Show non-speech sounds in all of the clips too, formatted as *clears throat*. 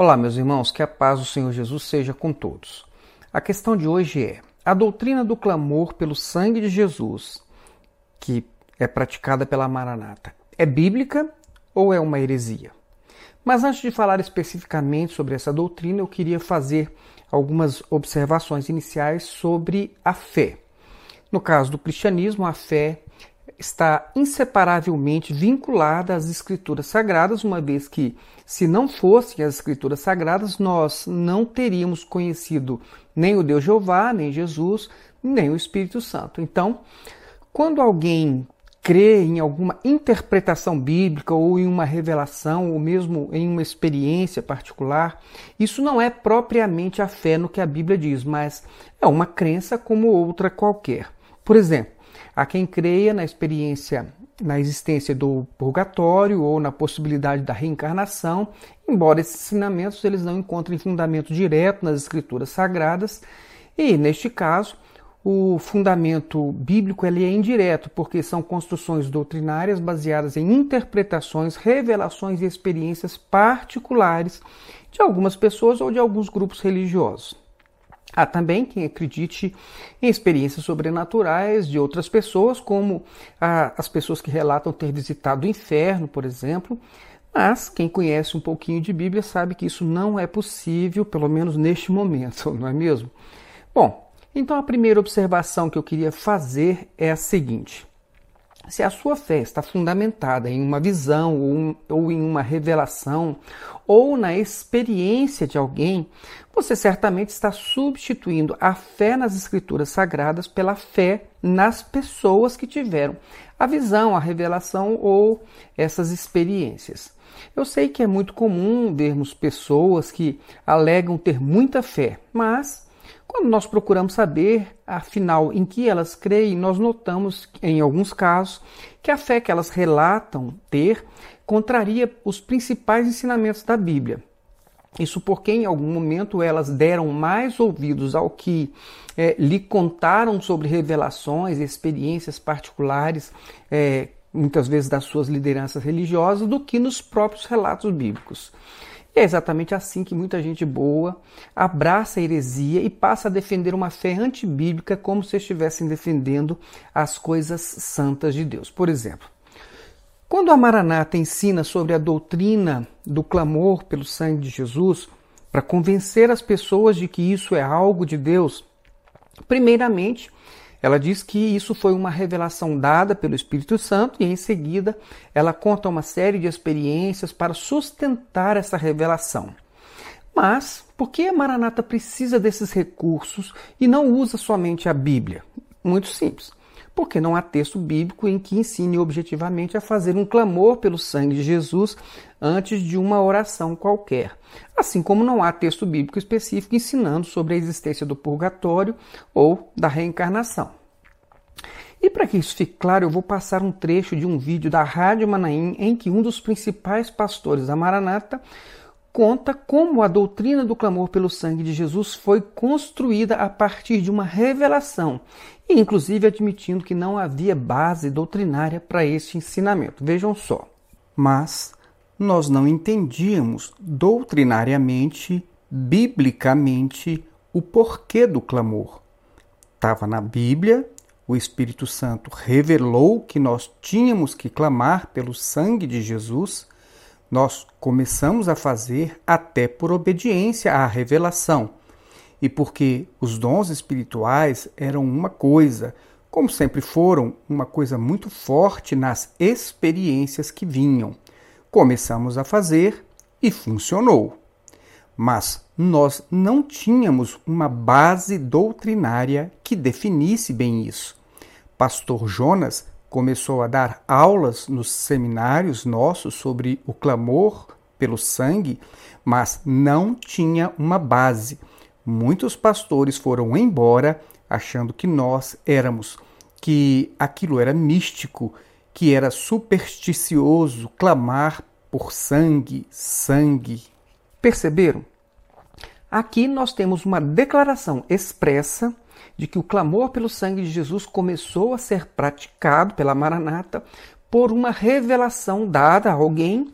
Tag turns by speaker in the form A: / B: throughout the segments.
A: Olá, meus irmãos, que a paz do Senhor Jesus seja com todos. A questão de hoje é: a doutrina do clamor pelo sangue de Jesus, que é praticada pela Maranata, é bíblica ou é uma heresia? Mas antes de falar especificamente sobre essa doutrina, eu queria fazer algumas observações iniciais sobre a fé. No caso do cristianismo, a fé está inseparavelmente vinculada às Escrituras Sagradas, uma vez que, se não fossem as Escrituras Sagradas, nós não teríamos conhecido nem o Deus Jeová, nem Jesus, nem o Espírito Santo. Então, quando alguém crê em alguma interpretação bíblica ou em uma revelação ou mesmo em uma experiência particular, isso não é propriamente a fé no que a Bíblia diz, mas é uma crença como outra qualquer. Por exemplo, há quem creia na experiência, na existência do purgatório ou na possibilidade da reencarnação, embora esses ensinamentos eles não encontrem fundamento direto nas escrituras sagradas, e neste caso, o fundamento bíblico ele é indireto, porque são construções doutrinárias baseadas em interpretações, revelações e experiências particulares de algumas pessoas ou de alguns grupos religiosos. Há também quem acredite em experiências sobrenaturais de outras pessoas, como as pessoas que relatam ter visitado o inferno, por exemplo. Mas quem conhece um pouquinho de Bíblia sabe que isso não é possível, pelo menos neste momento, *laughs* não é mesmo? Bom, então a primeira observação que eu queria fazer é a seguinte: se a sua fé está fundamentada em uma visão ou, um, ou, em uma revelação ou na experiência de alguém, você certamente está substituindo a fé nas Escrituras Sagradas pela fé nas pessoas que tiveram a visão, a revelação ou essas experiências. Eu sei que é muito comum vermos pessoas que alegam ter muita fé, mas quando nós procuramos saber, afinal, em que elas creem, nós notamos, em alguns casos, que a fé que elas relatam ter contraria os principais ensinamentos da Bíblia. Isso porque em algum momento elas deram mais ouvidos ao que é, lhe contaram sobre revelações, experiências particulares, é, muitas vezes das suas lideranças religiosas, do que nos próprios relatos bíblicos. É exatamente assim que muita gente boa abraça a heresia e passa a defender uma fé antibíblica como se estivessem defendendo as coisas santas de Deus. Por exemplo, quando a Maranata ensina sobre a doutrina do clamor pelo sangue de Jesus, para convencer as pessoas de que isso é algo de Deus, primeiramente, ela diz que isso foi uma revelação dada pelo Espírito Santo e em seguida ela conta uma série de experiências para sustentar essa revelação. Mas por que a Maranata precisa desses recursos e não usa somente a Bíblia? Muito simples. Porque não há texto bíblico em que ensine objetivamente a fazer um clamor pelo sangue de Jesus antes de uma oração qualquer. Assim como não há texto bíblico específico ensinando sobre a existência do purgatório ou da reencarnação. E para que isso fique claro, eu vou passar um trecho de um vídeo da Rádio Manaim em que um dos principais pastores da Maranata conta como a doutrina do clamor pelo sangue de Jesus foi construída a partir de uma revelação, inclusive admitindo que não havia base doutrinária para este ensinamento. Vejam só. Mas nós não entendíamos doutrinariamente, biblicamente, o porquê do clamor. Estava na Bíblia, o Espírito Santo revelou que nós tínhamos que clamar pelo sangue de Jesus, nós começamos a fazer até por obediência à revelação. E porque os dons espirituais eram uma coisa, como sempre foram, uma coisa muito forte nas experiências que vinham começamos a fazer e funcionou. Mas nós não tínhamos uma base doutrinária que definisse bem isso. Pastor Jonas começou a dar aulas nos seminários nossos sobre o clamor pelo sangue, mas não tinha uma base. Muitos pastores foram embora achando que nós éramos, que aquilo era místico, que era supersticioso clamar por sangue, sangue. Perceberam? Aqui nós temos uma declaração expressa de que o clamor pelo sangue de Jesus começou a ser praticado pela Maranata por uma revelação dada a alguém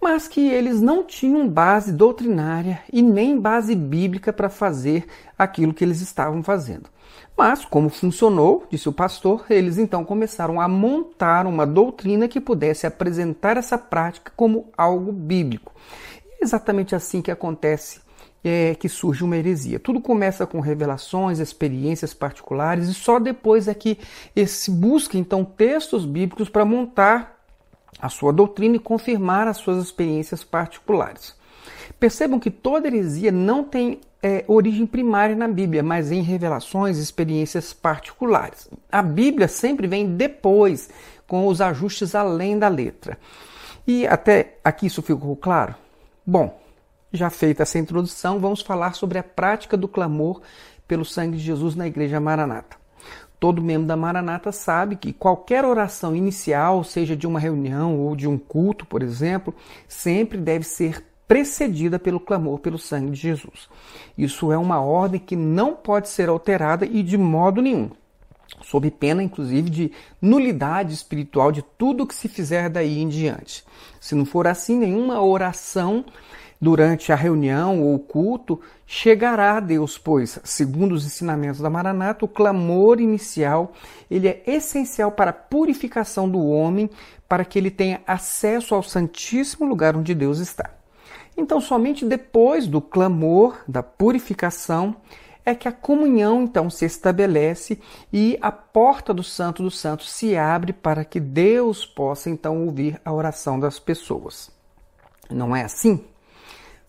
A: mas que eles não tinham base doutrinária e nem base bíblica para fazer aquilo que eles estavam fazendo. Mas, como funcionou, disse o pastor, eles então começaram a montar uma doutrina que pudesse apresentar essa prática como algo bíblico. É exatamente assim que acontece é que surge uma heresia. Tudo começa com revelações, experiências particulares e só depois é que se busca então textos bíblicos para montar a sua doutrina e confirmar as suas experiências particulares. Percebam que toda heresia não tem é, origem primária na Bíblia, mas em revelações, experiências particulares. A Bíblia sempre vem depois, com os ajustes além da letra. E até aqui isso ficou claro? Bom, já feita essa introdução, vamos falar sobre a prática do clamor pelo sangue de Jesus na Igreja Maranata. Todo membro da Maranata sabe que qualquer oração inicial, seja de uma reunião ou de um culto, por exemplo, sempre deve ser precedida pelo clamor pelo sangue de Jesus. Isso é uma ordem que não pode ser alterada e de modo nenhum, sob pena inclusive de nulidade espiritual de tudo que se fizer daí em diante. Se não for assim, nenhuma oração durante a reunião ou o culto, chegará a Deus, pois, segundo os ensinamentos da Maranata, o clamor inicial ele é essencial para a purificação do homem, para que ele tenha acesso ao santíssimo lugar onde Deus está. Então, somente depois do clamor, da purificação, é que a comunhão então se estabelece e a porta do Santo dos Santos se abre para que Deus possa então ouvir a oração das pessoas. Não é assim?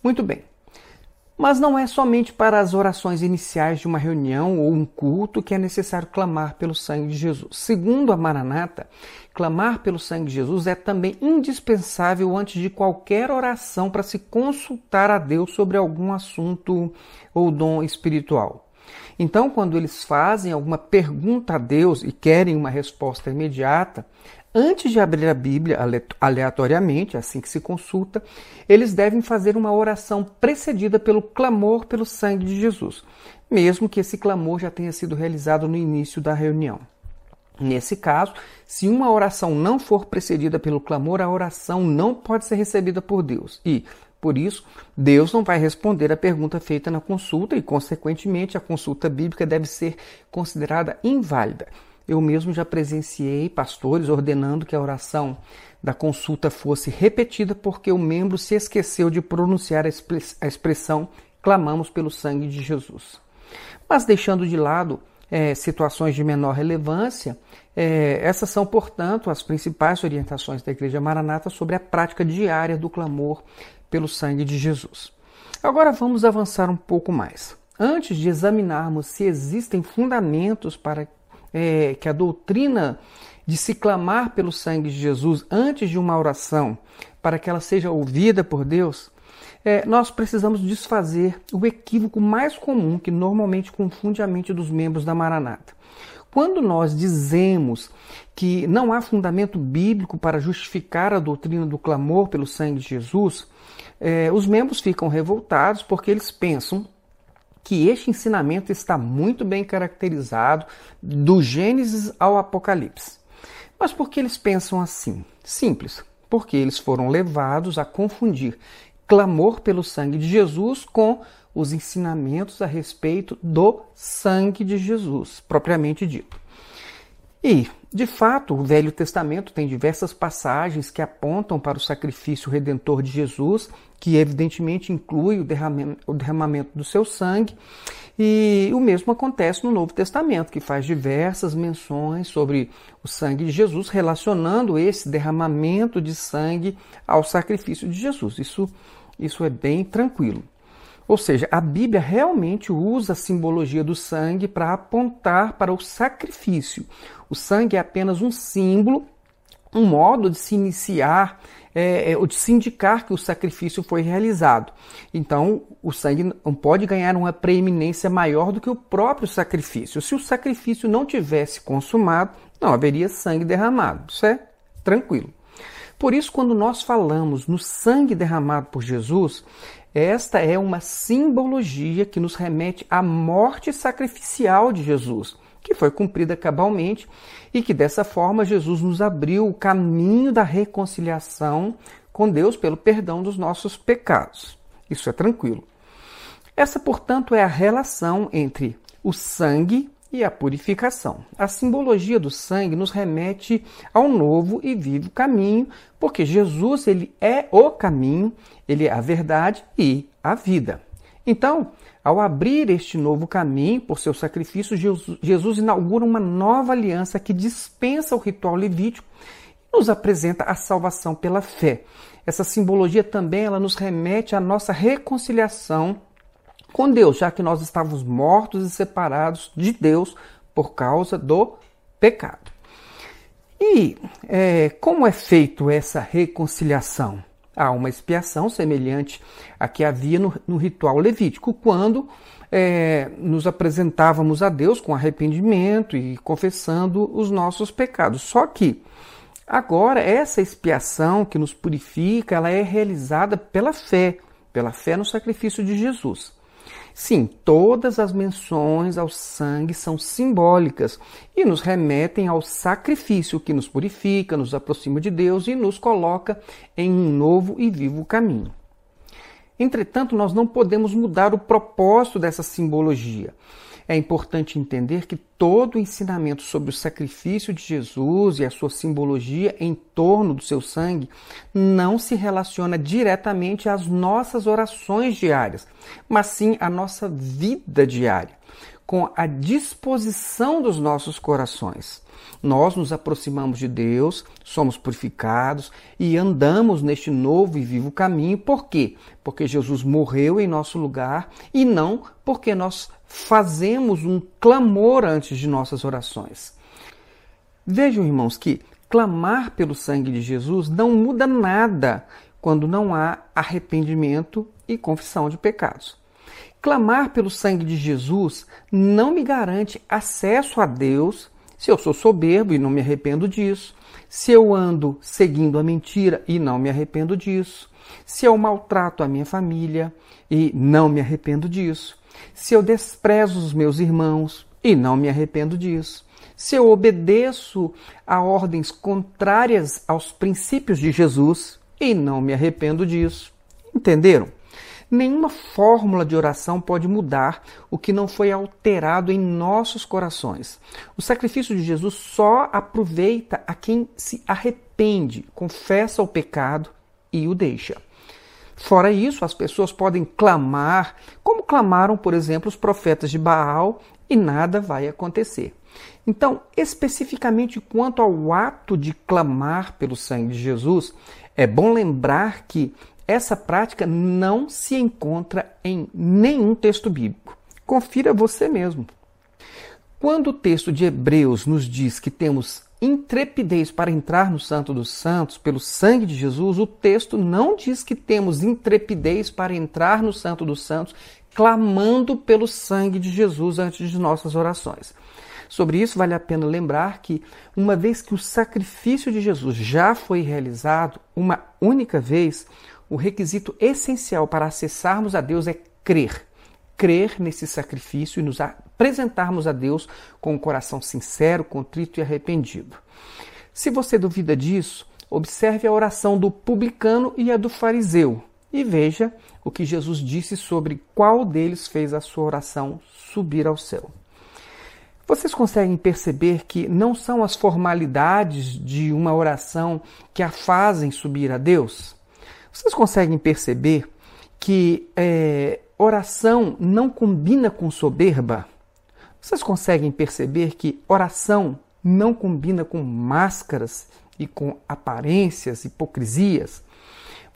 A: Muito bem. Mas não é somente para as orações iniciais de uma reunião ou um culto que é necessário clamar pelo sangue de Jesus. Segundo a Maranata, clamar pelo sangue de Jesus é também indispensável antes de qualquer oração para se consultar a Deus sobre algum assunto ou dom espiritual. Então, quando eles fazem alguma pergunta a Deus e querem uma resposta imediata, Antes de abrir a Bíblia aleatoriamente, assim que se consulta, eles devem fazer uma oração precedida pelo clamor pelo sangue de Jesus, mesmo que esse clamor já tenha sido realizado no início da reunião. Nesse caso, se uma oração não for precedida pelo clamor, a oração não pode ser recebida por Deus. E, por isso, Deus não vai responder a pergunta feita na consulta e, consequentemente, a consulta bíblica deve ser considerada inválida. Eu mesmo já presenciei pastores ordenando que a oração da consulta fosse repetida porque o membro se esqueceu de pronunciar a expressão clamamos pelo sangue de Jesus. Mas deixando de lado é, situações de menor relevância, é, essas são, portanto, as principais orientações da Igreja Maranata sobre a prática diária do clamor pelo sangue de Jesus. Agora vamos avançar um pouco mais. Antes de examinarmos se existem fundamentos para é, que a doutrina de se clamar pelo sangue de Jesus antes de uma oração, para que ela seja ouvida por Deus, é, nós precisamos desfazer o equívoco mais comum que normalmente confunde a mente dos membros da Maranata. Quando nós dizemos que não há fundamento bíblico para justificar a doutrina do clamor pelo sangue de Jesus, é, os membros ficam revoltados porque eles pensam que este ensinamento está muito bem caracterizado do Gênesis ao Apocalipse. Mas por que eles pensam assim? Simples, porque eles foram levados a confundir clamor pelo sangue de Jesus com os ensinamentos a respeito do sangue de Jesus, propriamente dito. E, de fato, o Velho Testamento tem diversas passagens que apontam para o sacrifício redentor de Jesus, que evidentemente inclui o derramamento do seu sangue, e o mesmo acontece no Novo Testamento, que faz diversas menções sobre o sangue de Jesus, relacionando esse derramamento de sangue ao sacrifício de Jesus. Isso, isso é bem tranquilo. Ou seja, a Bíblia realmente usa a simbologia do sangue para apontar para o sacrifício. O sangue é apenas um símbolo, um modo de se iniciar é, é, ou de se indicar que o sacrifício foi realizado. Então, o sangue não pode ganhar uma preeminência maior do que o próprio sacrifício. Se o sacrifício não tivesse consumado, não haveria sangue derramado. Isso é tranquilo. Por isso, quando nós falamos no sangue derramado por Jesus, esta é uma simbologia que nos remete à morte sacrificial de Jesus, que foi cumprida cabalmente e que dessa forma Jesus nos abriu o caminho da reconciliação com Deus pelo perdão dos nossos pecados. Isso é tranquilo. Essa, portanto, é a relação entre o sangue e a purificação. A simbologia do sangue nos remete ao novo e vivo caminho, porque Jesus ele é o caminho, ele é a verdade e a vida. Então, ao abrir este novo caminho por seu sacrifício, Jesus inaugura uma nova aliança que dispensa o ritual levítico e nos apresenta a salvação pela fé. Essa simbologia também ela nos remete à nossa reconciliação com Deus, já que nós estávamos mortos e separados de Deus por causa do pecado. E é, como é feito essa reconciliação? Há uma expiação semelhante à que havia no, no ritual levítico, quando é, nos apresentávamos a Deus com arrependimento e confessando os nossos pecados. Só que agora essa expiação que nos purifica, ela é realizada pela fé, pela fé no sacrifício de Jesus. Sim, todas as menções ao sangue são simbólicas e nos remetem ao sacrifício que nos purifica, nos aproxima de Deus e nos coloca em um novo e vivo caminho. Entretanto, nós não podemos mudar o propósito dessa simbologia. É importante entender que todo o ensinamento sobre o sacrifício de Jesus e a sua simbologia em torno do seu sangue não se relaciona diretamente às nossas orações diárias, mas sim à nossa vida diária, com a disposição dos nossos corações. Nós nos aproximamos de Deus, somos purificados e andamos neste novo e vivo caminho. Por quê? Porque Jesus morreu em nosso lugar e não porque nós fazemos um clamor antes de nossas orações. Vejam, irmãos, que clamar pelo sangue de Jesus não muda nada quando não há arrependimento e confissão de pecados. Clamar pelo sangue de Jesus não me garante acesso a Deus se eu sou soberbo e não me arrependo disso, se eu ando seguindo a mentira e não me arrependo disso, se eu maltrato a minha família e não me arrependo disso, se eu desprezo os meus irmãos e não me arrependo disso, se eu obedeço a ordens contrárias aos princípios de Jesus e não me arrependo disso. Entenderam? Nenhuma fórmula de oração pode mudar o que não foi alterado em nossos corações. O sacrifício de Jesus só aproveita a quem se arrepende, confessa o pecado e o deixa. Fora isso, as pessoas podem clamar, como clamaram, por exemplo, os profetas de Baal, e nada vai acontecer. Então, especificamente quanto ao ato de clamar pelo sangue de Jesus, é bom lembrar que essa prática não se encontra em nenhum texto bíblico. Confira você mesmo. Quando o texto de Hebreus nos diz que temos intrepidez para entrar no Santo dos Santos pelo sangue de Jesus, o texto não diz que temos intrepidez para entrar no Santo dos Santos clamando pelo sangue de Jesus antes de nossas orações. Sobre isso, vale a pena lembrar que, uma vez que o sacrifício de Jesus já foi realizado uma única vez, o requisito essencial para acessarmos a Deus é crer. Crer nesse sacrifício e nos apresentarmos a Deus com um coração sincero, contrito e arrependido. Se você duvida disso, observe a oração do publicano e a do fariseu e veja o que Jesus disse sobre qual deles fez a sua oração subir ao céu. Vocês conseguem perceber que não são as formalidades de uma oração que a fazem subir a Deus? Vocês conseguem perceber que é, oração não combina com soberba? Vocês conseguem perceber que oração não combina com máscaras e com aparências, hipocrisias?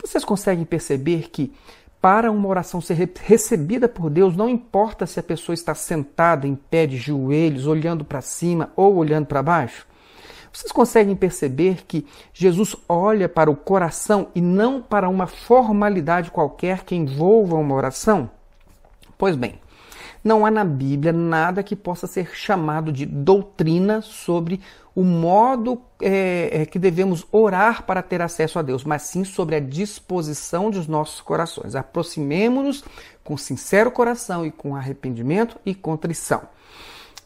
A: Vocês conseguem perceber que para uma oração ser recebida por Deus, não importa se a pessoa está sentada em pé de joelhos, olhando para cima ou olhando para baixo? Vocês conseguem perceber que Jesus olha para o coração e não para uma formalidade qualquer que envolva uma oração? Pois bem, não há na Bíblia nada que possa ser chamado de doutrina sobre o modo é, é, que devemos orar para ter acesso a Deus, mas sim sobre a disposição dos nossos corações. Aproximemo-nos com sincero coração e com arrependimento e contrição.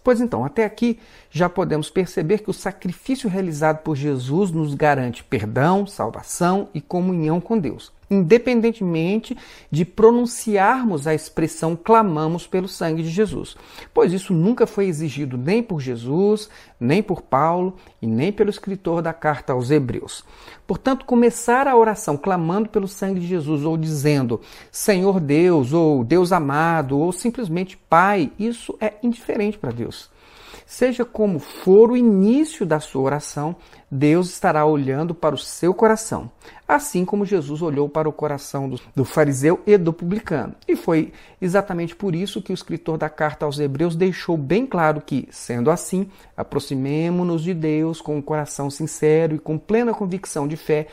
A: Pois então, até aqui já podemos perceber que o sacrifício realizado por Jesus nos garante perdão, salvação e comunhão com Deus independentemente de pronunciarmos a expressão clamamos pelo sangue de Jesus, pois isso nunca foi exigido nem por Jesus, nem por Paulo e nem pelo escritor da carta aos Hebreus. Portanto, começar a oração clamando pelo sangue de Jesus ou dizendo Senhor Deus ou Deus amado ou simplesmente Pai, isso é indiferente para Deus. Seja como for o início da sua oração, Deus estará olhando para o seu coração, assim como Jesus olhou para o coração do, do fariseu e do publicano. E foi exatamente por isso que o escritor da carta aos Hebreus deixou bem claro que, sendo assim, aproximemo-nos de Deus com um coração sincero e com plena convicção de fé,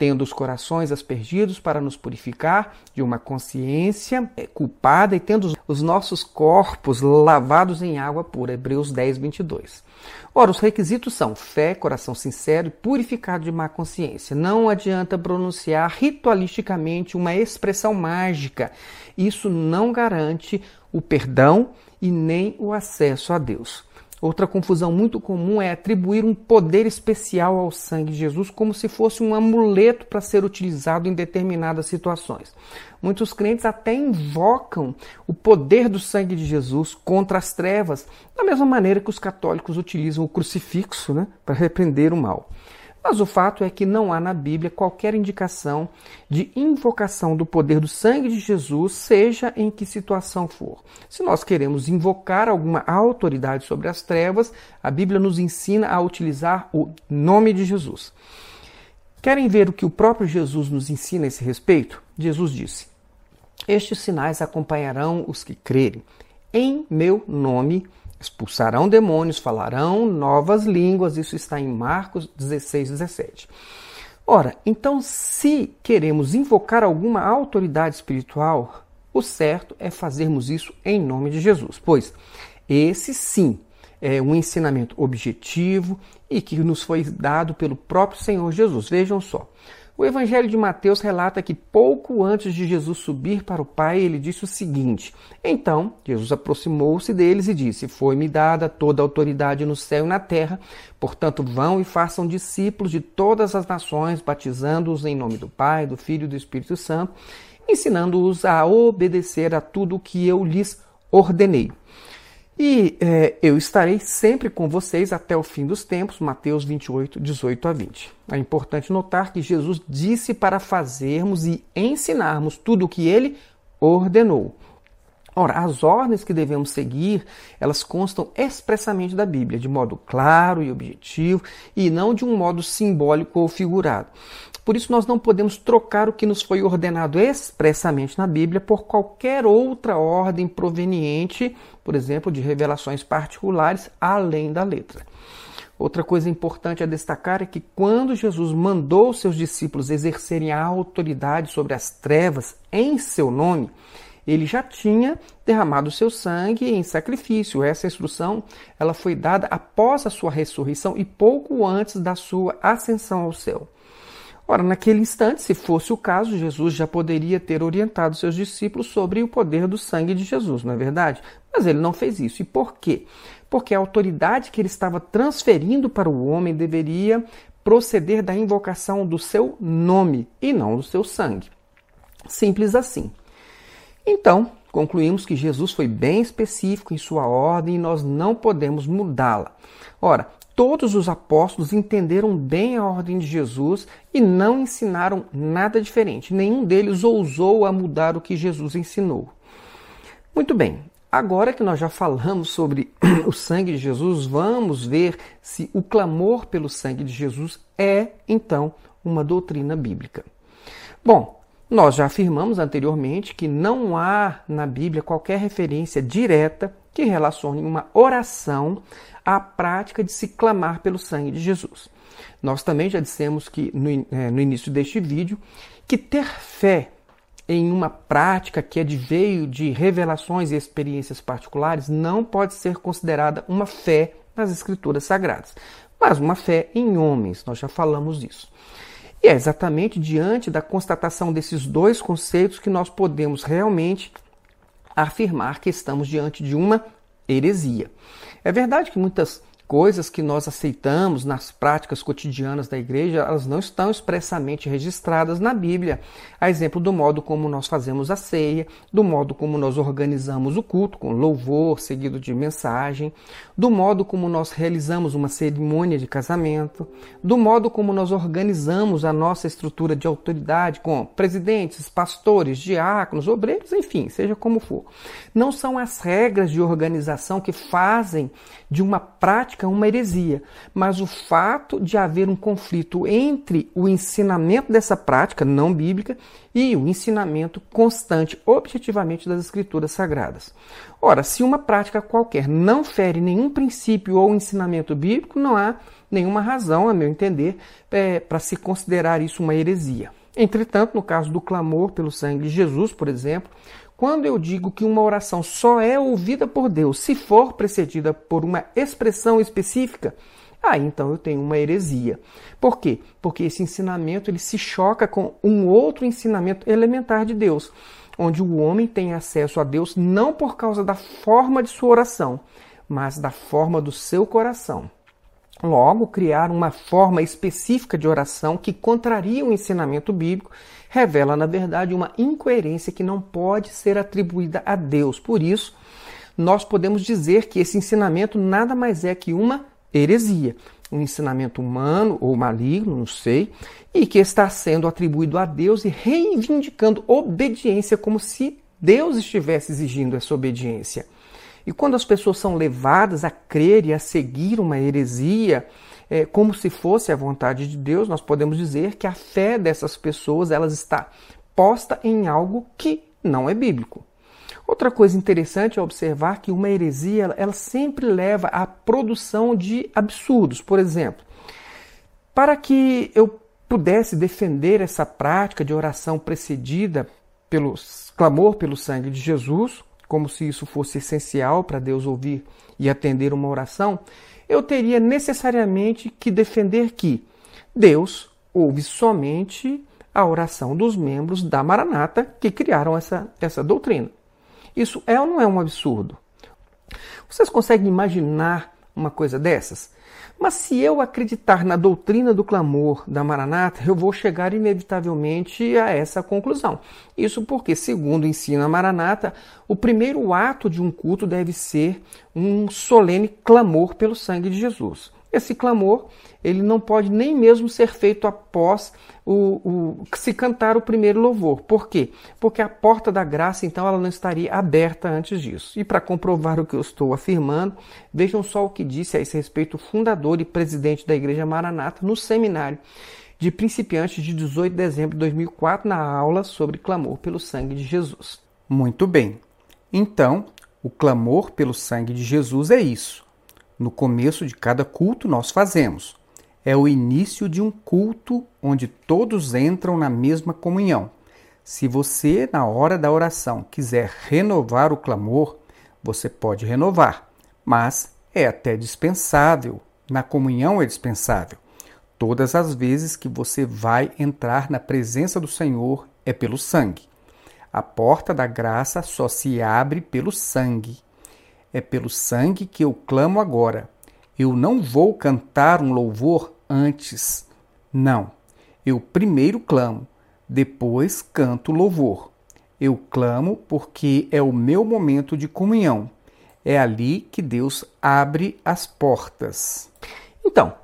A: tendo os corações aspergidos para nos purificar de uma consciência é, culpada e tendo os nossos corpos lavados em água pura. Hebreus 10, 22. Ora, os requisitos são fé, coração sincero e purificado de má consciência. Não adianta pronunciar ritualisticamente uma expressão mágica. Isso não garante o perdão e nem o acesso a Deus. Outra confusão muito comum é atribuir um poder especial ao sangue de Jesus como se fosse um amuleto para ser utilizado em determinadas situações. Muitos crentes até invocam o poder do sangue de Jesus contra as trevas, da mesma maneira que os católicos utilizam o crucifixo né, para repreender o mal. Mas o fato é que não há na Bíblia qualquer indicação de invocação do poder do sangue de Jesus, seja em que situação for. Se nós queremos invocar alguma autoridade sobre as trevas, a Bíblia nos ensina a utilizar o nome de Jesus. Querem ver o que o próprio Jesus nos ensina a esse respeito? Jesus disse: Estes sinais acompanharão os que crerem. Em meu nome expulsarão demônios, falarão novas línguas, isso está em Marcos 16, 17. Ora, então, se queremos invocar alguma autoridade espiritual, o certo é fazermos isso em nome de Jesus, pois esse sim é um ensinamento objetivo e que nos foi dado pelo próprio Senhor Jesus. Vejam só. O Evangelho de Mateus relata que pouco antes de Jesus subir para o Pai, ele disse o seguinte: Então Jesus aproximou-se deles e disse: Foi-me dada toda a autoridade no céu e na terra, portanto, vão e façam discípulos de todas as nações, batizando-os em nome do Pai, do Filho e do Espírito Santo, ensinando-os a obedecer a tudo o que eu lhes ordenei. E é, eu estarei sempre com vocês até o fim dos tempos, Mateus 28, 18 a 20. É importante notar que Jesus disse para fazermos e ensinarmos tudo o que ele ordenou. Ora, as ordens que devemos seguir, elas constam expressamente da Bíblia, de modo claro e objetivo, e não de um modo simbólico ou figurado. Por isso, nós não podemos trocar o que nos foi ordenado expressamente na Bíblia por qualquer outra ordem proveniente, por exemplo, de revelações particulares além da letra. Outra coisa importante a destacar é que quando Jesus mandou seus discípulos exercerem a autoridade sobre as trevas em seu nome, ele já tinha derramado seu sangue em sacrifício. Essa instrução ela foi dada após a sua ressurreição e pouco antes da sua ascensão ao céu. Ora, naquele instante, se fosse o caso, Jesus já poderia ter orientado seus discípulos sobre o poder do sangue de Jesus, não é verdade? Mas ele não fez isso. E por quê? Porque a autoridade que ele estava transferindo para o homem deveria proceder da invocação do seu nome e não do seu sangue. Simples assim. Então, concluímos que Jesus foi bem específico em sua ordem e nós não podemos mudá-la. Ora, todos os apóstolos entenderam bem a ordem de Jesus e não ensinaram nada diferente. Nenhum deles ousou a mudar o que Jesus ensinou. Muito bem, agora que nós já falamos sobre *clears throat* o sangue de Jesus, vamos ver se o clamor pelo sangue de Jesus é, então, uma doutrina bíblica. Bom, nós já afirmamos anteriormente que não há na Bíblia qualquer referência direta que relacione uma oração à prática de se clamar pelo sangue de Jesus. Nós também já dissemos que no, é, no início deste vídeo que ter fé em uma prática que adveio de revelações e experiências particulares não pode ser considerada uma fé nas escrituras sagradas, mas uma fé em homens. Nós já falamos disso. E é exatamente diante da constatação desses dois conceitos que nós podemos realmente afirmar que estamos diante de uma heresia. É verdade que muitas coisas que nós aceitamos nas práticas cotidianas da igreja, elas não estão expressamente registradas na Bíblia. A exemplo do modo como nós fazemos a ceia, do modo como nós organizamos o culto, com louvor seguido de mensagem, do modo como nós realizamos uma cerimônia de casamento, do modo como nós organizamos a nossa estrutura de autoridade com presidentes, pastores, diáconos, obreiros, enfim, seja como for. Não são as regras de organização que fazem de uma prática prática uma heresia, mas o fato de haver um conflito entre o ensinamento dessa prática não bíblica e o ensinamento constante, objetivamente, das Escrituras Sagradas. Ora, se uma prática qualquer não fere nenhum princípio ou ensinamento bíblico, não há nenhuma razão, a meu entender, é, para se considerar isso uma heresia. Entretanto, no caso do clamor pelo sangue de Jesus, por exemplo, quando eu digo que uma oração só é ouvida por Deus se for precedida por uma expressão específica, ah, então eu tenho uma heresia. Por quê? Porque esse ensinamento ele se choca com um outro ensinamento elementar de Deus, onde o homem tem acesso a Deus não por causa da forma de sua oração, mas da forma do seu coração. Logo, criar uma forma específica de oração que contraria o ensinamento bíblico revela, na verdade, uma incoerência que não pode ser atribuída a Deus. Por isso, nós podemos dizer que esse ensinamento nada mais é que uma heresia, um ensinamento humano ou maligno, não sei, e que está sendo atribuído a Deus e reivindicando obediência como se Deus estivesse exigindo essa obediência. E quando as pessoas são levadas a crer e a seguir uma heresia, é, como se fosse a vontade de Deus, nós podemos dizer que a fé dessas pessoas elas está posta em algo que não é bíblico. Outra coisa interessante é observar que uma heresia ela sempre leva à produção de absurdos. Por exemplo, para que eu pudesse defender essa prática de oração precedida pelo clamor pelo sangue de Jesus, como se isso fosse essencial para Deus ouvir e atender uma oração, eu teria necessariamente que defender que Deus ouve somente a oração dos membros da Maranata que criaram essa, essa doutrina. Isso é ou não é um absurdo? Vocês conseguem imaginar uma coisa dessas? Mas se eu acreditar na doutrina do clamor da Maranata, eu vou chegar inevitavelmente a essa conclusão. Isso porque, segundo ensina a Maranata, o primeiro ato de um culto deve ser um solene clamor pelo sangue de Jesus. Esse clamor ele não pode nem mesmo ser feito após o, o, se cantar o primeiro louvor. Por quê? Porque a porta da graça, então, ela não estaria aberta antes disso. E para comprovar o que eu estou afirmando, vejam só o que disse a esse respeito o fundador e presidente da Igreja Maranata no seminário de principiantes de 18 de dezembro de 2004 na aula sobre clamor pelo sangue de Jesus. Muito bem. Então, o clamor pelo sangue de Jesus é isso no começo de cada culto nós fazemos. É o início de um culto onde todos entram na mesma comunhão. Se você, na hora da oração, quiser renovar o clamor, você pode renovar, mas é até dispensável. Na comunhão é dispensável. Todas as vezes que você vai entrar na presença do Senhor é pelo sangue. A porta da graça só se abre pelo sangue. É pelo sangue que eu clamo agora. Eu não vou cantar um louvor antes. Não. Eu primeiro clamo, depois canto louvor. Eu clamo porque é o meu momento de comunhão. É ali que Deus abre as portas. Então,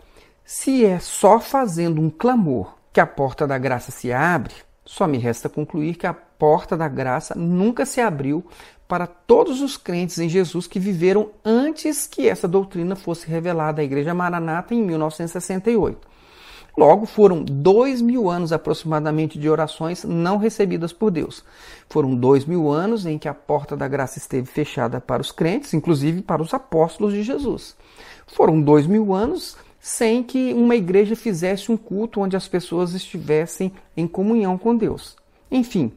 A: se é só fazendo um clamor que a porta da graça se abre, só me resta concluir que a porta da graça nunca se abriu para todos os crentes em Jesus que viveram antes que essa doutrina fosse revelada à Igreja Maranata em 1968. Logo, foram dois mil anos aproximadamente de orações não recebidas por Deus. Foram dois mil anos em que a porta da graça esteve fechada para os crentes, inclusive para os apóstolos de Jesus. Foram dois mil anos sem que uma igreja fizesse um culto onde as pessoas estivessem em comunhão com Deus. Enfim,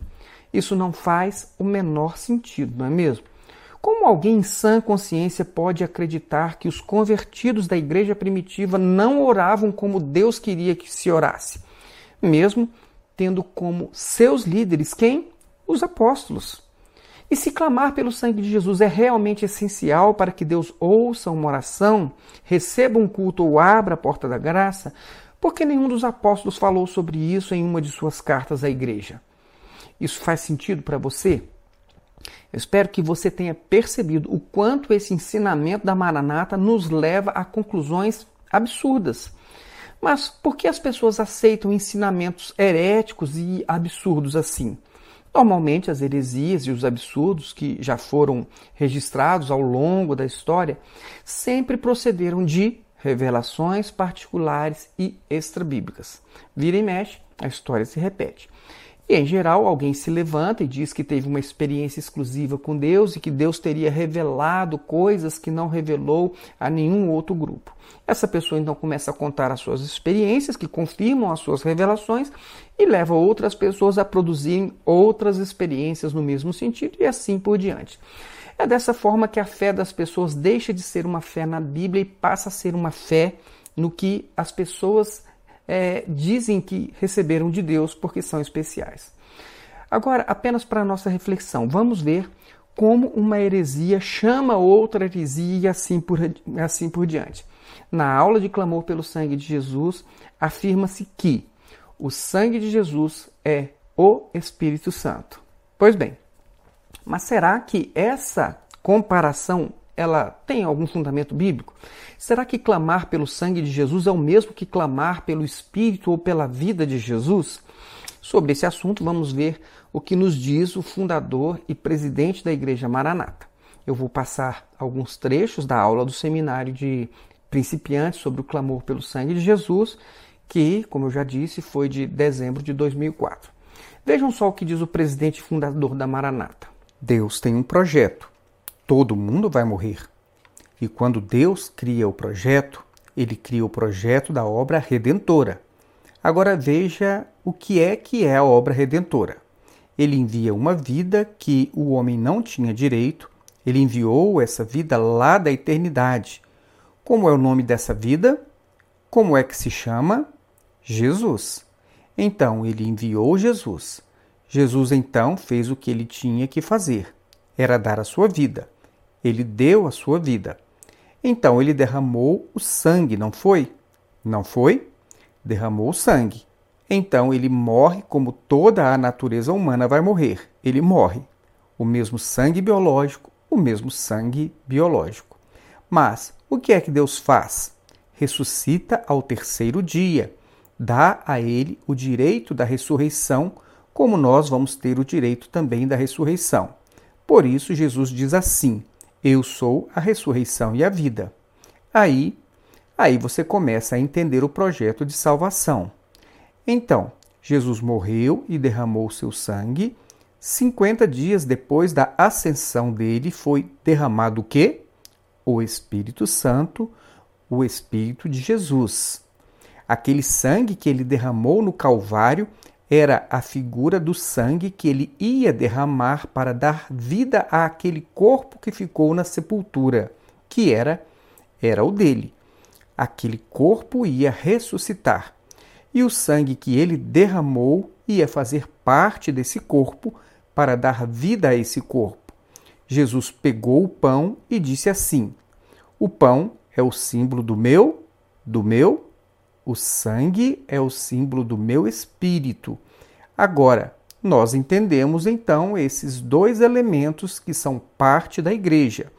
A: isso não faz o menor sentido, não é mesmo? Como alguém em sã consciência pode acreditar que os convertidos da igreja primitiva não oravam como Deus queria que se orasse? Mesmo tendo como seus líderes quem? Os apóstolos. E se clamar pelo sangue de Jesus é realmente essencial para que Deus ouça uma oração, receba um culto ou abra a porta da graça, por que nenhum dos apóstolos falou sobre isso em uma de suas cartas à igreja? Isso faz sentido para você? Eu espero que você tenha percebido o quanto esse ensinamento da Maranata nos leva a conclusões absurdas. Mas por que as pessoas aceitam ensinamentos heréticos e absurdos assim? Normalmente, as heresias e os absurdos que já foram registrados ao longo da história sempre procederam de revelações particulares e extrabíblicas. Vira e mexe, a história se repete. E, em geral, alguém se levanta e diz que teve uma experiência exclusiva com Deus e que Deus teria revelado coisas que não revelou a nenhum outro grupo. Essa pessoa então começa a contar as suas experiências, que confirmam as suas revelações, e leva outras pessoas a produzirem outras experiências no mesmo sentido, e assim por diante. É dessa forma que a fé das pessoas deixa de ser uma fé na Bíblia e passa a ser uma fé no que as pessoas é, dizem que receberam de Deus porque são especiais. Agora, apenas para nossa reflexão, vamos ver como uma heresia chama outra heresia e assim por, assim por diante. Na aula de clamor pelo sangue de Jesus, afirma-se que o sangue de Jesus é o Espírito Santo. Pois bem, mas será que essa comparação ela tem algum fundamento bíblico? Será que clamar pelo sangue de Jesus é o mesmo que clamar pelo Espírito ou pela vida de Jesus? Sobre esse assunto, vamos ver o que nos diz o fundador e presidente da Igreja Maranata. Eu vou passar alguns trechos da aula do seminário de principiantes sobre o clamor pelo sangue de Jesus, que, como eu já disse, foi de dezembro de 2004. Vejam só o que diz o presidente fundador da Maranata. Deus tem um projeto todo mundo vai morrer. E quando Deus cria o projeto, ele cria o projeto da obra redentora. Agora veja o que é que é a obra redentora. Ele envia uma vida que o homem não tinha direito, ele enviou essa vida lá da eternidade. Como é o nome dessa vida? Como é que se chama? Jesus. Então ele enviou Jesus. Jesus então fez o que ele tinha que fazer: era dar a sua vida. Ele deu a sua vida. Então ele derramou o sangue, não foi? Não foi? Derramou o sangue. Então ele morre como toda a natureza humana vai morrer. Ele morre. O mesmo sangue biológico, o mesmo sangue biológico. Mas o que é que Deus faz? Ressuscita ao terceiro dia. Dá a ele o direito da ressurreição, como nós vamos ter o direito também da ressurreição. Por isso, Jesus diz assim: eu sou a ressurreição e a vida. Aí, aí você começa a entender o projeto de salvação. Então, Jesus morreu e derramou seu sangue. 50 dias depois da ascensão dele foi derramado o quê? O Espírito Santo, o Espírito de Jesus. Aquele sangue que ele derramou no Calvário era a figura do sangue que ele ia derramar para dar vida àquele corpo que ficou na sepultura, que era era o dele. Aquele corpo ia ressuscitar, e o sangue que ele derramou ia fazer parte desse corpo para dar vida a esse corpo. Jesus pegou o pão e disse assim: O pão é o símbolo do meu, do meu o sangue é o símbolo do meu espírito. Agora, nós entendemos então esses dois elementos que são parte da igreja.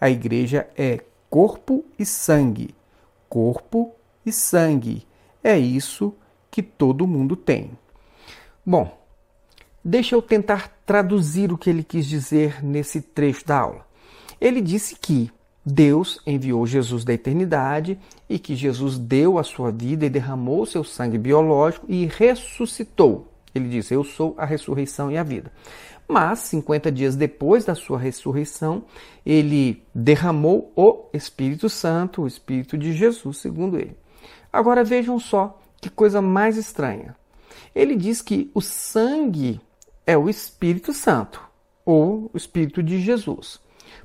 A: A igreja é corpo e sangue. Corpo e sangue. É isso que todo mundo tem. Bom, deixa eu tentar traduzir o que ele quis dizer nesse trecho da aula. Ele disse que Deus enviou Jesus da eternidade e que Jesus deu a sua vida e derramou seu sangue biológico e ressuscitou. Ele disse: Eu sou a ressurreição e a vida. Mas, 50 dias depois da sua ressurreição, ele derramou o Espírito Santo, o Espírito de Jesus, segundo ele. Agora vejam só que coisa mais estranha. Ele diz que o sangue é o Espírito Santo, ou o Espírito de Jesus.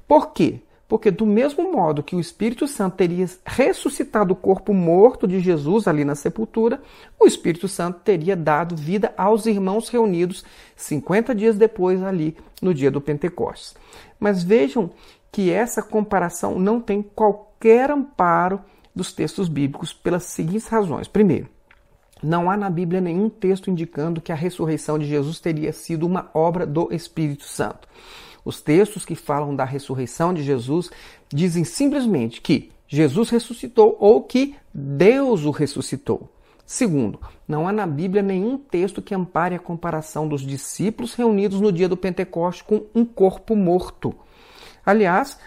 A: Por quê? Porque do mesmo modo que o Espírito Santo teria ressuscitado o corpo morto de Jesus ali na sepultura, o Espírito Santo teria dado vida aos irmãos reunidos 50 dias depois ali no dia do Pentecostes. Mas vejam que essa comparação não tem qualquer amparo dos textos bíblicos pelas seguintes razões. Primeiro, não há na Bíblia nenhum texto indicando que a ressurreição de Jesus teria sido uma obra do Espírito Santo. Os textos que falam da ressurreição de Jesus dizem simplesmente que Jesus ressuscitou ou que Deus o ressuscitou. Segundo, não há na Bíblia nenhum texto que ampare a comparação dos discípulos reunidos no dia do Pentecoste com um corpo morto. Aliás,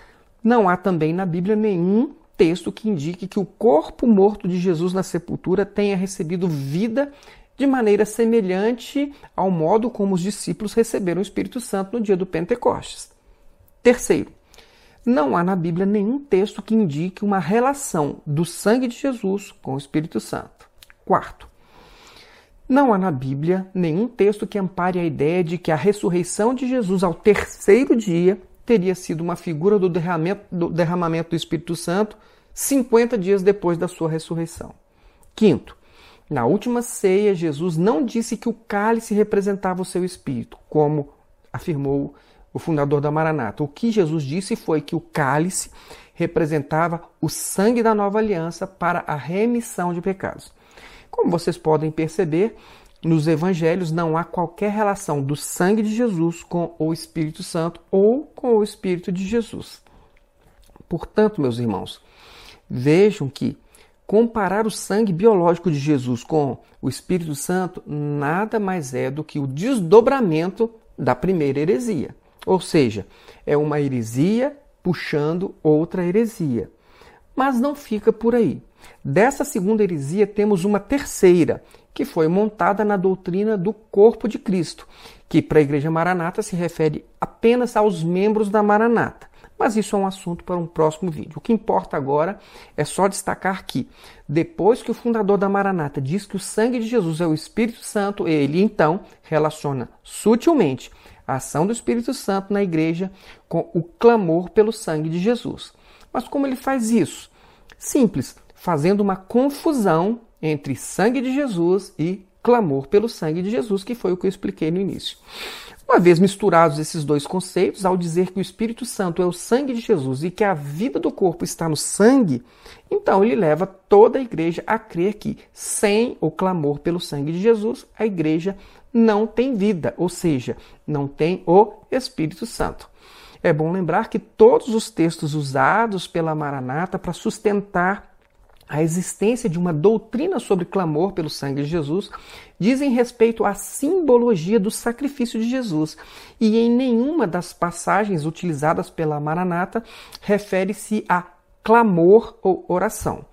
A: não há também na Bíblia nenhum texto que indique que o corpo morto de Jesus na sepultura tenha recebido vida de maneira semelhante ao modo como os discípulos receberam o Espírito Santo no dia do Pentecostes. Terceiro, não há na Bíblia nenhum texto que indique uma relação do sangue de Jesus com o Espírito Santo. Quarto, não há na Bíblia nenhum texto que ampare a ideia de que a ressurreição de Jesus ao terceiro dia teria sido uma figura do derramamento do, Espírito Santo 50 dias depois da sua ressurreição. Quinto, na última ceia, Jesus não disse que o cálice representava o seu espírito, como afirmou o fundador da Maranata. O que Jesus disse foi que o cálice representava o sangue da nova aliança para a remissão de pecados. Como vocês podem perceber, nos evangelhos não há qualquer relação do sangue de Jesus com o Espírito Santo ou com o Espírito de Jesus. Portanto, meus irmãos, vejam que comparar o sangue biológico de Jesus com o Espírito Santo nada mais é do que o desdobramento da primeira heresia. Ou seja, é uma heresia puxando outra heresia. Mas não fica por aí. Dessa segunda heresia temos uma terceira, que foi montada na doutrina do corpo de Cristo, que para a Igreja Maranata se refere apenas aos membros da Maranata. Mas isso é um assunto para um próximo vídeo. O que importa agora é só destacar que, depois que o fundador da Maranata diz que o sangue de Jesus é o Espírito Santo, ele então relaciona sutilmente a ação do Espírito Santo na igreja com o clamor pelo sangue de Jesus. Mas como ele faz isso? Simples, fazendo uma confusão entre sangue de Jesus e clamor pelo sangue de Jesus, que foi o que eu expliquei no início. Uma vez misturados esses dois conceitos, ao dizer que o Espírito Santo é o sangue de Jesus e que a vida do corpo está no sangue, então ele leva toda a igreja a crer que, sem o clamor pelo sangue de Jesus, a igreja não tem vida, ou seja, não tem o Espírito Santo. É bom lembrar que todos os textos usados pela Maranata para sustentar a existência de uma doutrina sobre clamor pelo sangue de Jesus dizem respeito à simbologia do sacrifício de Jesus, e em nenhuma das passagens utilizadas pela Maranata refere-se a clamor ou oração.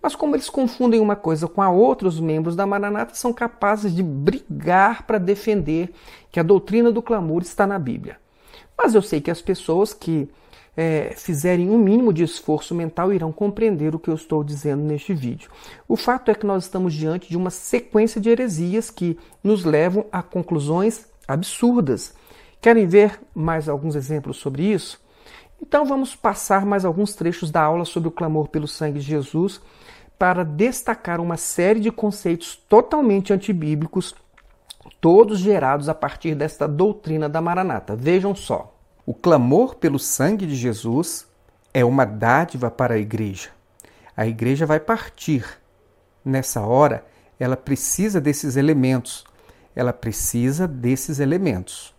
A: Mas como eles confundem uma coisa com a outra, os membros da Maranata são capazes de brigar para defender que a doutrina do clamor está na Bíblia. Mas eu sei que as pessoas que é, fizerem um mínimo de esforço mental, irão compreender o que eu estou dizendo neste vídeo. O fato é que nós estamos diante de uma sequência de heresias que nos levam a conclusões absurdas. Querem ver mais alguns exemplos sobre isso? Então vamos passar mais alguns trechos da aula sobre o clamor pelo sangue de Jesus para destacar uma série de conceitos totalmente antibíblicos, todos gerados a partir desta doutrina da Maranata. Vejam só. O clamor pelo sangue de Jesus é uma dádiva para a igreja. A igreja vai partir. Nessa hora, ela precisa desses elementos. Ela precisa desses elementos.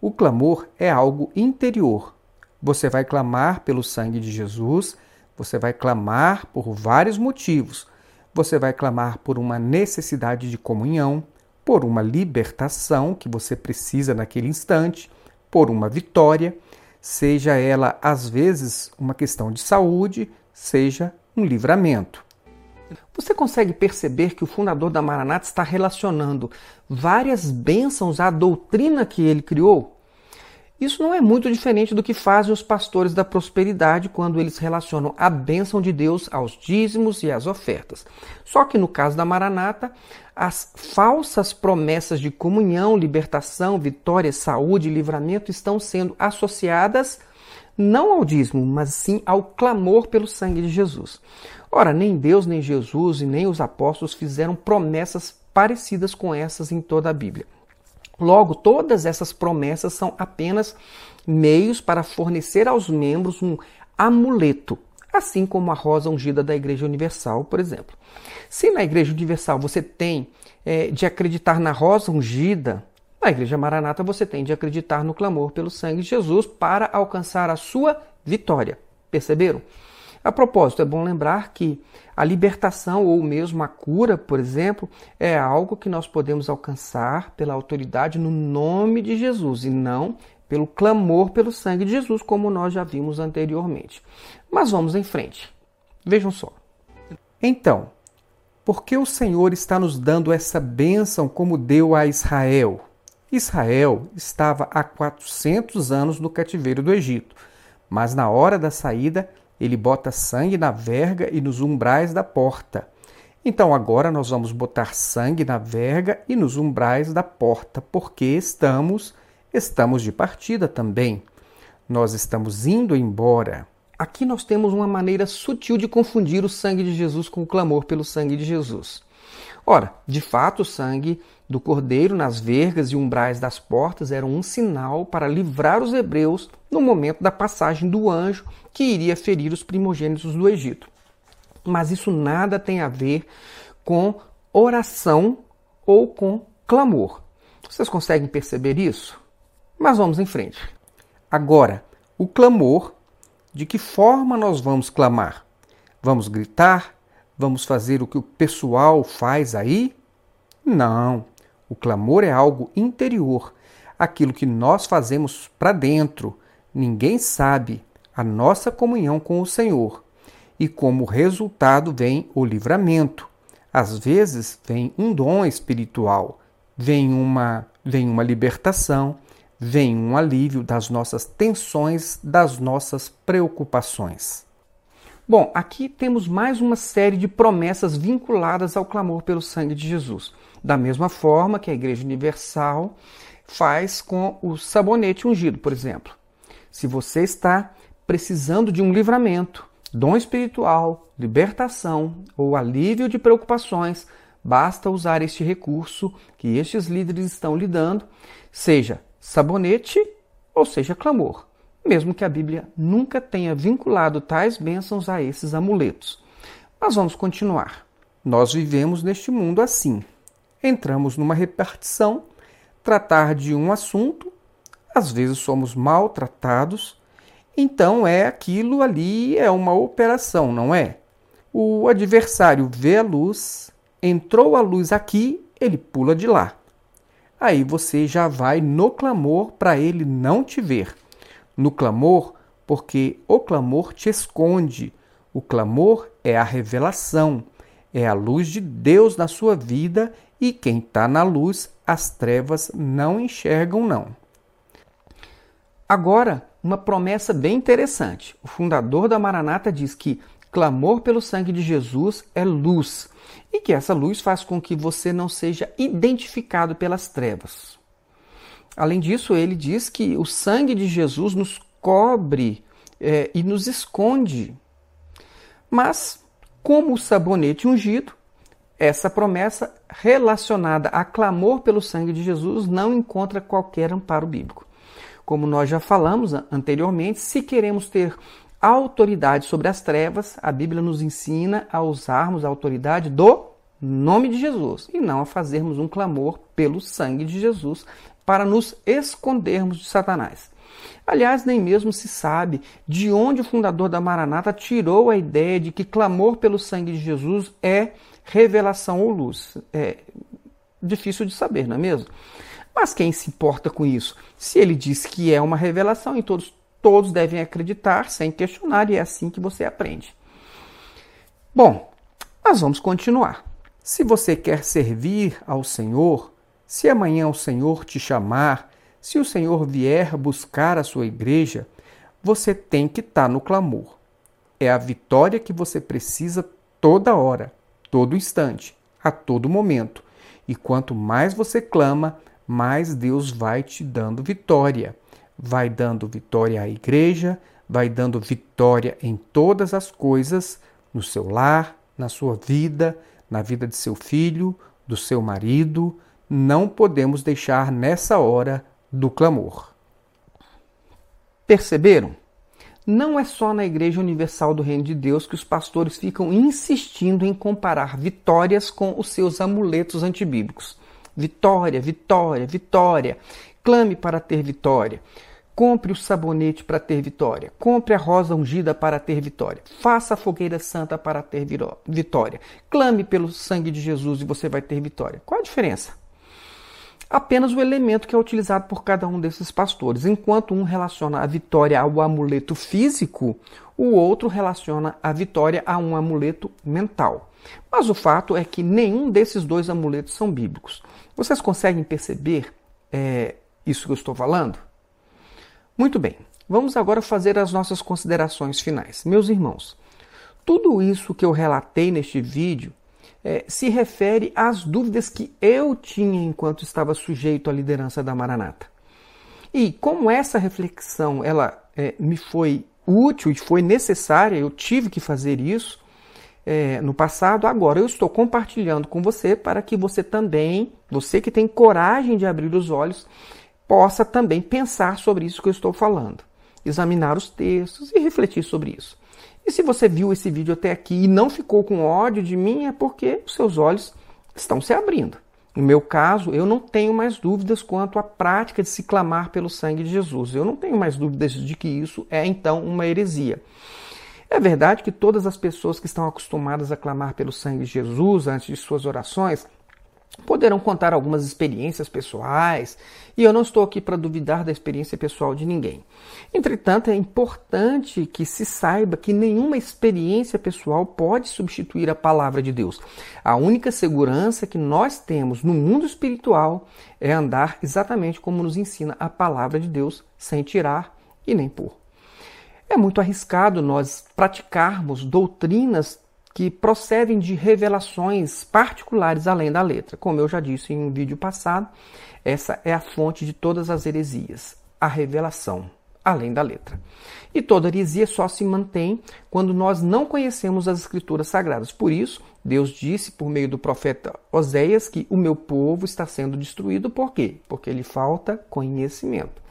A: O clamor é algo interior. Você vai clamar pelo sangue de Jesus, você vai clamar por vários motivos. Você vai clamar por uma necessidade de comunhão, por uma libertação que você precisa naquele instante por uma vitória, seja ela às vezes uma questão de saúde, seja um livramento. Você consegue perceber que o fundador da Maranata está relacionando várias bênçãos à doutrina que ele criou? Isso não é muito diferente do que fazem os pastores da prosperidade quando eles relacionam a bênção de Deus aos dízimos e às ofertas. Só que no caso da Maranata, as falsas promessas de comunhão, libertação, vitória, saúde e livramento estão sendo associadas não ao dízimo, mas sim ao clamor pelo sangue de Jesus. Ora, nem Deus, nem Jesus e nem os apóstolos fizeram promessas parecidas com essas em toda a Bíblia. Logo, todas essas promessas são apenas meios para fornecer aos membros um amuleto, assim como a rosa ungida da Igreja Universal, por exemplo. Se na Igreja Universal você tem é, de acreditar na rosa ungida, na Igreja Maranata você tem de acreditar no clamor pelo sangue de Jesus para alcançar a sua vitória. Perceberam? A propósito, é bom lembrar que a libertação ou mesmo a cura, por exemplo, é algo que nós podemos alcançar pela autoridade no nome de Jesus e não pelo clamor pelo sangue de Jesus, como nós já vimos anteriormente. Mas vamos em frente. Vejam só. Então, por que o Senhor está nos dando essa bênção como deu a Israel? Israel estava há 400 anos no cativeiro do Egito, mas na hora da saída ele bota sangue na verga e nos umbrais da porta. Então agora nós vamos botar sangue na verga e nos umbrais da porta, porque estamos estamos de partida também. Nós estamos indo embora. Aqui nós temos uma maneira sutil de confundir o sangue de Jesus com o clamor pelo sangue de Jesus. Ora, de fato, o sangue do cordeiro nas vergas e umbrais das portas era um sinal para livrar os hebreus no momento da passagem do anjo que iria ferir os primogênitos do Egito. Mas isso nada tem a ver com oração ou com clamor. Vocês conseguem perceber isso? Mas vamos em frente. Agora, o clamor, de que forma nós vamos clamar? Vamos gritar? Vamos fazer o que o pessoal faz aí? Não. O clamor é algo interior, aquilo que nós fazemos para dentro. Ninguém sabe, a nossa comunhão com o Senhor. E como resultado vem o livramento. Às vezes vem um dom espiritual, vem uma, vem uma libertação, vem um alívio das nossas tensões, das nossas preocupações. Bom, aqui temos mais uma série de promessas vinculadas ao clamor pelo sangue de Jesus. Da mesma forma que a Igreja Universal faz com o sabonete ungido, por exemplo. Se você está precisando de um livramento, dom espiritual, libertação ou alívio de preocupações, basta usar este recurso que estes líderes estão lhe dando, seja sabonete ou seja clamor, mesmo que a Bíblia nunca tenha vinculado tais bênçãos a esses amuletos. Mas vamos continuar. Nós vivemos neste mundo assim. Entramos numa repartição, tratar de um assunto, às vezes somos maltratados, então é aquilo ali, é uma operação, não é? O adversário vê a luz, entrou a luz aqui, ele pula de lá. Aí você já vai no clamor para ele não te ver. No clamor, porque o clamor te esconde. O clamor é a revelação, é a luz de Deus na sua vida e quem está na luz, as trevas não enxergam, não. Agora, uma promessa bem interessante. O fundador da Maranata diz que clamor pelo sangue de Jesus é luz e que essa luz faz com que você não seja identificado pelas trevas. Além disso, ele diz que o sangue de Jesus nos cobre é, e nos esconde. Mas, como o sabonete ungido, essa promessa relacionada a clamor pelo sangue de Jesus não encontra qualquer amparo bíblico. Como nós já falamos anteriormente, se queremos ter autoridade sobre as trevas, a Bíblia nos ensina a usarmos a autoridade do nome de Jesus e não a fazermos um clamor pelo sangue de Jesus para nos escondermos de Satanás. Aliás, nem mesmo se sabe de onde o fundador da Maranata tirou a ideia de que clamor pelo sangue de Jesus é revelação ou luz. É difícil de saber, não é mesmo? Mas quem se importa com isso? Se ele diz que é uma revelação, e todos, todos devem acreditar sem questionar, e é assim que você aprende. Bom, nós vamos continuar. Se você quer servir ao Senhor, se amanhã o Senhor te chamar, se o Senhor vier buscar a sua igreja, você tem que estar tá no clamor. É a vitória que você precisa toda hora, todo instante, a todo momento. E quanto mais você clama, mais Deus vai te dando vitória. Vai dando vitória à igreja, vai dando vitória em todas as coisas, no seu lar, na sua vida, na vida de seu filho, do seu marido. Não podemos deixar nessa hora do clamor. Perceberam? Não é só na Igreja Universal do Reino de Deus que os pastores ficam insistindo em comparar vitórias com os seus amuletos antibíblicos. Vitória, vitória, vitória. Clame para ter vitória. Compre o sabonete para ter vitória. Compre a rosa ungida para ter vitória. Faça a fogueira santa para ter vitória. Clame pelo sangue de Jesus e você vai ter vitória. Qual a diferença? Apenas o elemento que é utilizado por cada um desses pastores. Enquanto um relaciona a vitória ao amuleto físico, o outro relaciona a vitória a um amuleto mental. Mas o fato é que nenhum desses dois amuletos são bíblicos. Vocês conseguem perceber é, isso que eu estou falando? Muito bem, vamos agora fazer as nossas considerações finais. Meus irmãos, tudo isso que eu relatei neste vídeo é, se refere às dúvidas que eu tinha enquanto estava sujeito à liderança da Maranata. E como essa reflexão ela é, me foi útil e foi necessária, eu tive que fazer isso é, no passado, agora eu estou compartilhando com você para que você também, você que tem coragem de abrir os olhos, possa também pensar sobre isso que eu estou falando, examinar os textos e refletir sobre isso. E se você viu esse vídeo até aqui e não ficou com ódio de mim, é porque os seus olhos estão se abrindo. No meu caso, eu não tenho mais dúvidas quanto à prática de se clamar pelo sangue de Jesus. Eu não tenho mais dúvidas de que isso é então uma heresia. É verdade que todas as pessoas que estão acostumadas a clamar pelo sangue de Jesus antes de suas orações poderão contar algumas experiências pessoais, e eu não estou aqui para duvidar da experiência pessoal de ninguém. Entretanto, é importante que se saiba que nenhuma experiência pessoal pode substituir a palavra de Deus. A única segurança que nós temos no mundo espiritual é andar exatamente como nos ensina a palavra de Deus, sem tirar e nem pôr. É muito arriscado nós praticarmos doutrinas que procedem de revelações particulares além da letra. Como eu já disse em um vídeo passado, essa é a fonte de todas as heresias, a revelação além da letra. E toda heresia só se mantém quando nós não conhecemos as escrituras sagradas. Por isso, Deus disse por meio do profeta Oséias que o meu povo está sendo destruído. Por quê? Porque lhe falta conhecimento.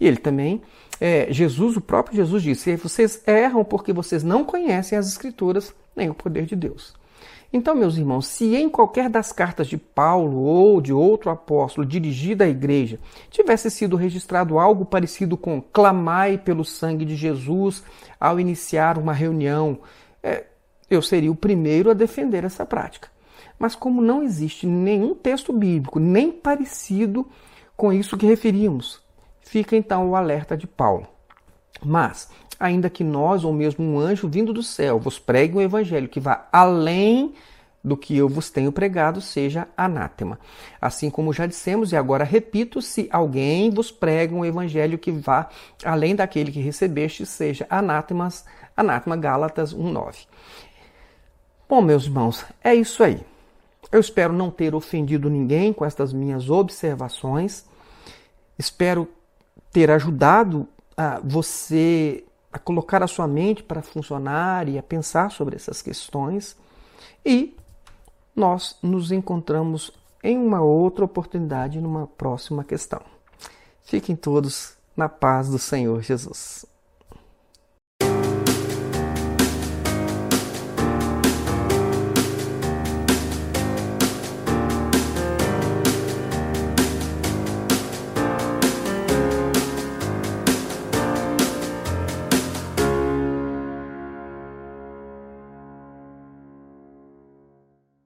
A: E ele também, é, Jesus, o próprio Jesus disse: vocês erram porque vocês não conhecem as escrituras nem o poder de Deus. Então, meus irmãos, se em qualquer das cartas de Paulo ou de outro apóstolo dirigida à igreja tivesse sido registrado algo parecido com clamai pelo sangue de Jesus ao iniciar uma reunião, é, eu seria o primeiro a defender essa prática. Mas como não existe nenhum texto bíblico nem parecido com isso que referimos, fica então o alerta de Paulo. Mas ainda que nós ou mesmo um anjo vindo do céu vos pregue um evangelho que vá além do que eu vos tenho pregado, seja anátema. Assim como já dissemos, e agora repito, se alguém vos prega um evangelho que vá além daquele que recebeste, seja anátemas, anátema Gálatas 1:9. Bom, meus irmãos, é isso aí. Eu espero não ter ofendido ninguém com estas minhas observações. Espero ter ajudado a você a colocar a sua mente para funcionar e a pensar sobre essas questões. E nós nos encontramos em uma outra oportunidade, numa próxima questão. Fiquem todos na paz do Senhor Jesus.